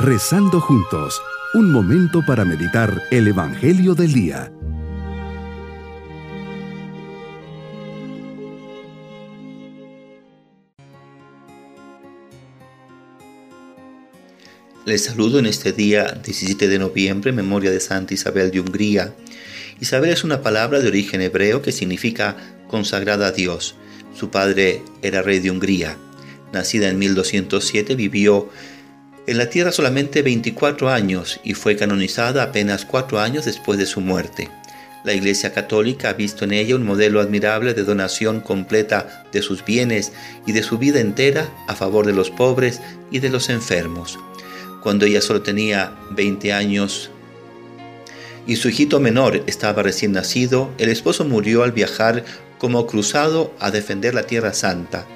Rezando juntos, un momento para meditar el Evangelio del Día. Les saludo en este día 17 de noviembre, memoria de Santa Isabel de Hungría. Isabel es una palabra de origen hebreo que significa consagrada a Dios. Su padre era rey de Hungría. Nacida en 1207, vivió en la tierra solamente 24 años y fue canonizada apenas cuatro años después de su muerte. La Iglesia Católica ha visto en ella un modelo admirable de donación completa de sus bienes y de su vida entera a favor de los pobres y de los enfermos. Cuando ella solo tenía 20 años y su hijito menor estaba recién nacido, el esposo murió al viajar como cruzado a defender la Tierra Santa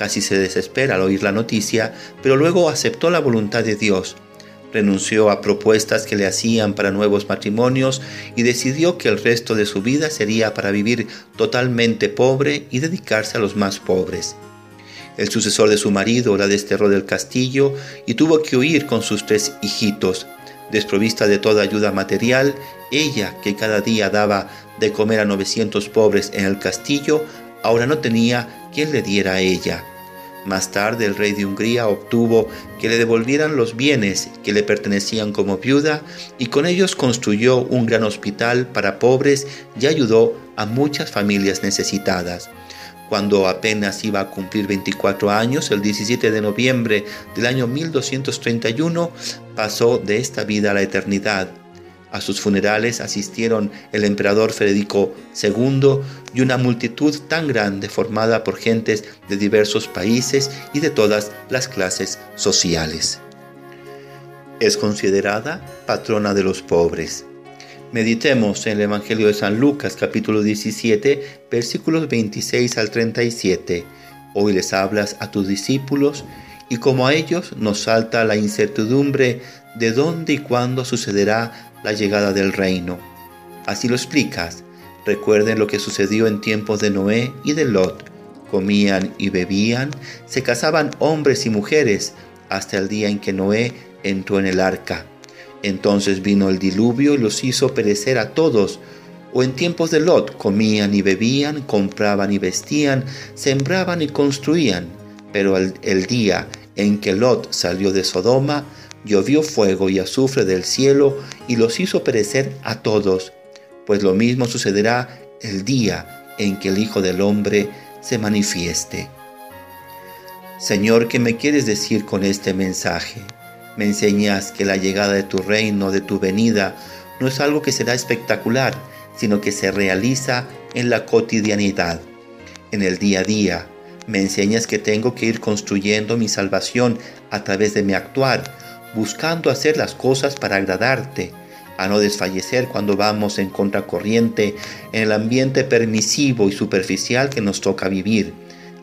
Casi se desespera al oír la noticia, pero luego aceptó la voluntad de Dios. Renunció a propuestas que le hacían para nuevos matrimonios y decidió que el resto de su vida sería para vivir totalmente pobre y dedicarse a los más pobres. El sucesor de su marido la desterró del castillo y tuvo que huir con sus tres hijitos. Desprovista de toda ayuda material, ella, que cada día daba de comer a 900 pobres en el castillo, ahora no tenía quien le diera a ella. Más tarde el rey de Hungría obtuvo que le devolvieran los bienes que le pertenecían como viuda y con ellos construyó un gran hospital para pobres y ayudó a muchas familias necesitadas. Cuando apenas iba a cumplir 24 años, el 17 de noviembre del año 1231, pasó de esta vida a la eternidad a sus funerales asistieron el emperador Federico II y una multitud tan grande formada por gentes de diversos países y de todas las clases sociales. Es considerada patrona de los pobres. Meditemos en el Evangelio de San Lucas capítulo 17 versículos 26 al 37. Hoy les hablas a tus discípulos y como a ellos nos salta la incertidumbre de dónde y cuándo sucederá la llegada del reino. Así lo explicas. Recuerden lo que sucedió en tiempos de Noé y de Lot. Comían y bebían, se casaban hombres y mujeres, hasta el día en que Noé entró en el arca. Entonces vino el diluvio y los hizo perecer a todos. O en tiempos de Lot comían y bebían, compraban y vestían, sembraban y construían. Pero el, el día en que Lot salió de Sodoma, llovió fuego y azufre del cielo y los hizo perecer a todos, pues lo mismo sucederá el día en que el Hijo del Hombre se manifieste. Señor, ¿qué me quieres decir con este mensaje? Me enseñas que la llegada de tu reino, de tu venida, no es algo que será espectacular, sino que se realiza en la cotidianidad, en el día a día. Me enseñas que tengo que ir construyendo mi salvación a través de mi actuar, buscando hacer las cosas para agradarte, a no desfallecer cuando vamos en contracorriente en el ambiente permisivo y superficial que nos toca vivir,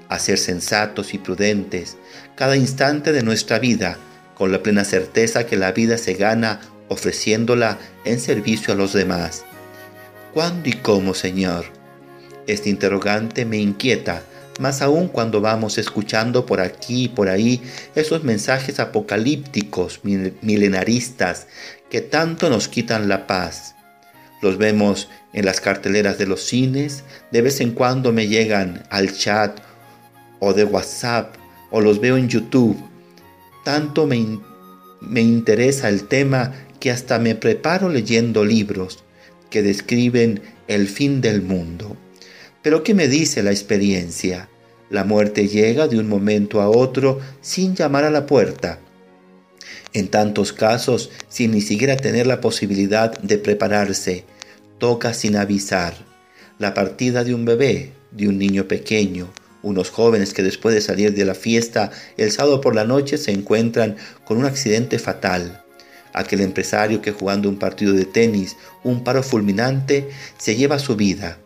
a ser sensatos y prudentes cada instante de nuestra vida, con la plena certeza que la vida se gana ofreciéndola en servicio a los demás. ¿Cuándo y cómo, Señor? Este interrogante me inquieta, más aún cuando vamos escuchando por aquí y por ahí esos mensajes apocalípticos, milenaristas, que tanto nos quitan la paz. Los vemos en las carteleras de los cines, de vez en cuando me llegan al chat o de WhatsApp o los veo en YouTube. Tanto me, me interesa el tema que hasta me preparo leyendo libros que describen el fin del mundo. Pero ¿qué me dice la experiencia? La muerte llega de un momento a otro sin llamar a la puerta. En tantos casos, sin ni siquiera tener la posibilidad de prepararse, toca sin avisar. La partida de un bebé, de un niño pequeño, unos jóvenes que después de salir de la fiesta el sábado por la noche se encuentran con un accidente fatal. Aquel empresario que jugando un partido de tenis, un paro fulminante, se lleva su vida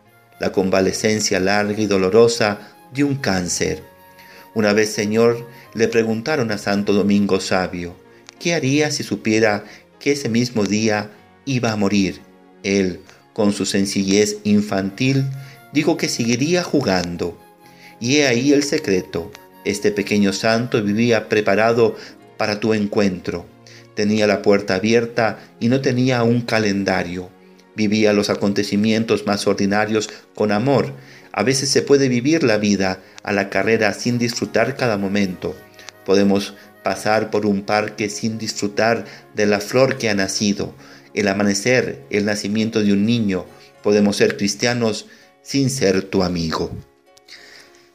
la convalecencia larga y dolorosa de un cáncer. Una vez, Señor, le preguntaron a Santo Domingo Sabio, ¿qué haría si supiera que ese mismo día iba a morir? Él, con su sencillez infantil, dijo que seguiría jugando. Y he ahí el secreto. Este pequeño santo vivía preparado para tu encuentro. tenía la puerta abierta y no tenía un calendario. Vivía los acontecimientos más ordinarios con amor. A veces se puede vivir la vida a la carrera sin disfrutar cada momento. Podemos pasar por un parque sin disfrutar de la flor que ha nacido, el amanecer, el nacimiento de un niño. Podemos ser cristianos sin ser tu amigo.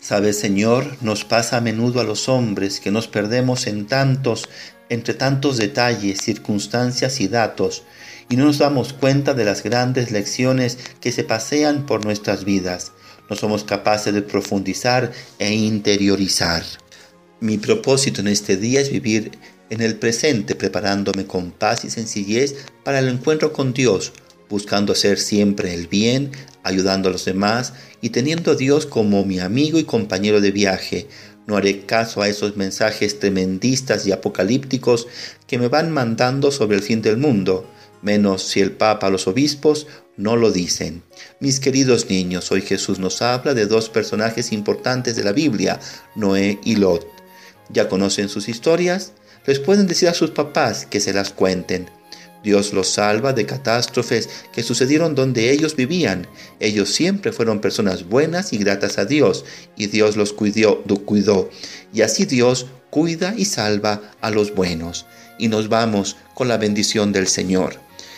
Sabes, Señor, nos pasa a menudo a los hombres que nos perdemos en tantos, entre tantos detalles, circunstancias y datos, y no nos damos cuenta de las grandes lecciones que se pasean por nuestras vidas. No somos capaces de profundizar e interiorizar. Mi propósito en este día es vivir en el presente, preparándome con paz y sencillez para el encuentro con Dios, buscando hacer siempre el bien, ayudando a los demás y teniendo a Dios como mi amigo y compañero de viaje. No haré caso a esos mensajes tremendistas y apocalípticos que me van mandando sobre el fin del mundo, menos si el Papa los obispos no lo dicen. Mis queridos niños, hoy Jesús nos habla de dos personajes importantes de la Biblia, Noé y Lot. ¿Ya conocen sus historias? Les pueden decir a sus papás que se las cuenten. Dios los salva de catástrofes que sucedieron donde ellos vivían. Ellos siempre fueron personas buenas y gratas a Dios, y Dios los cuidó, cuidó. Y así Dios cuida y salva a los buenos. Y nos vamos con la bendición del Señor.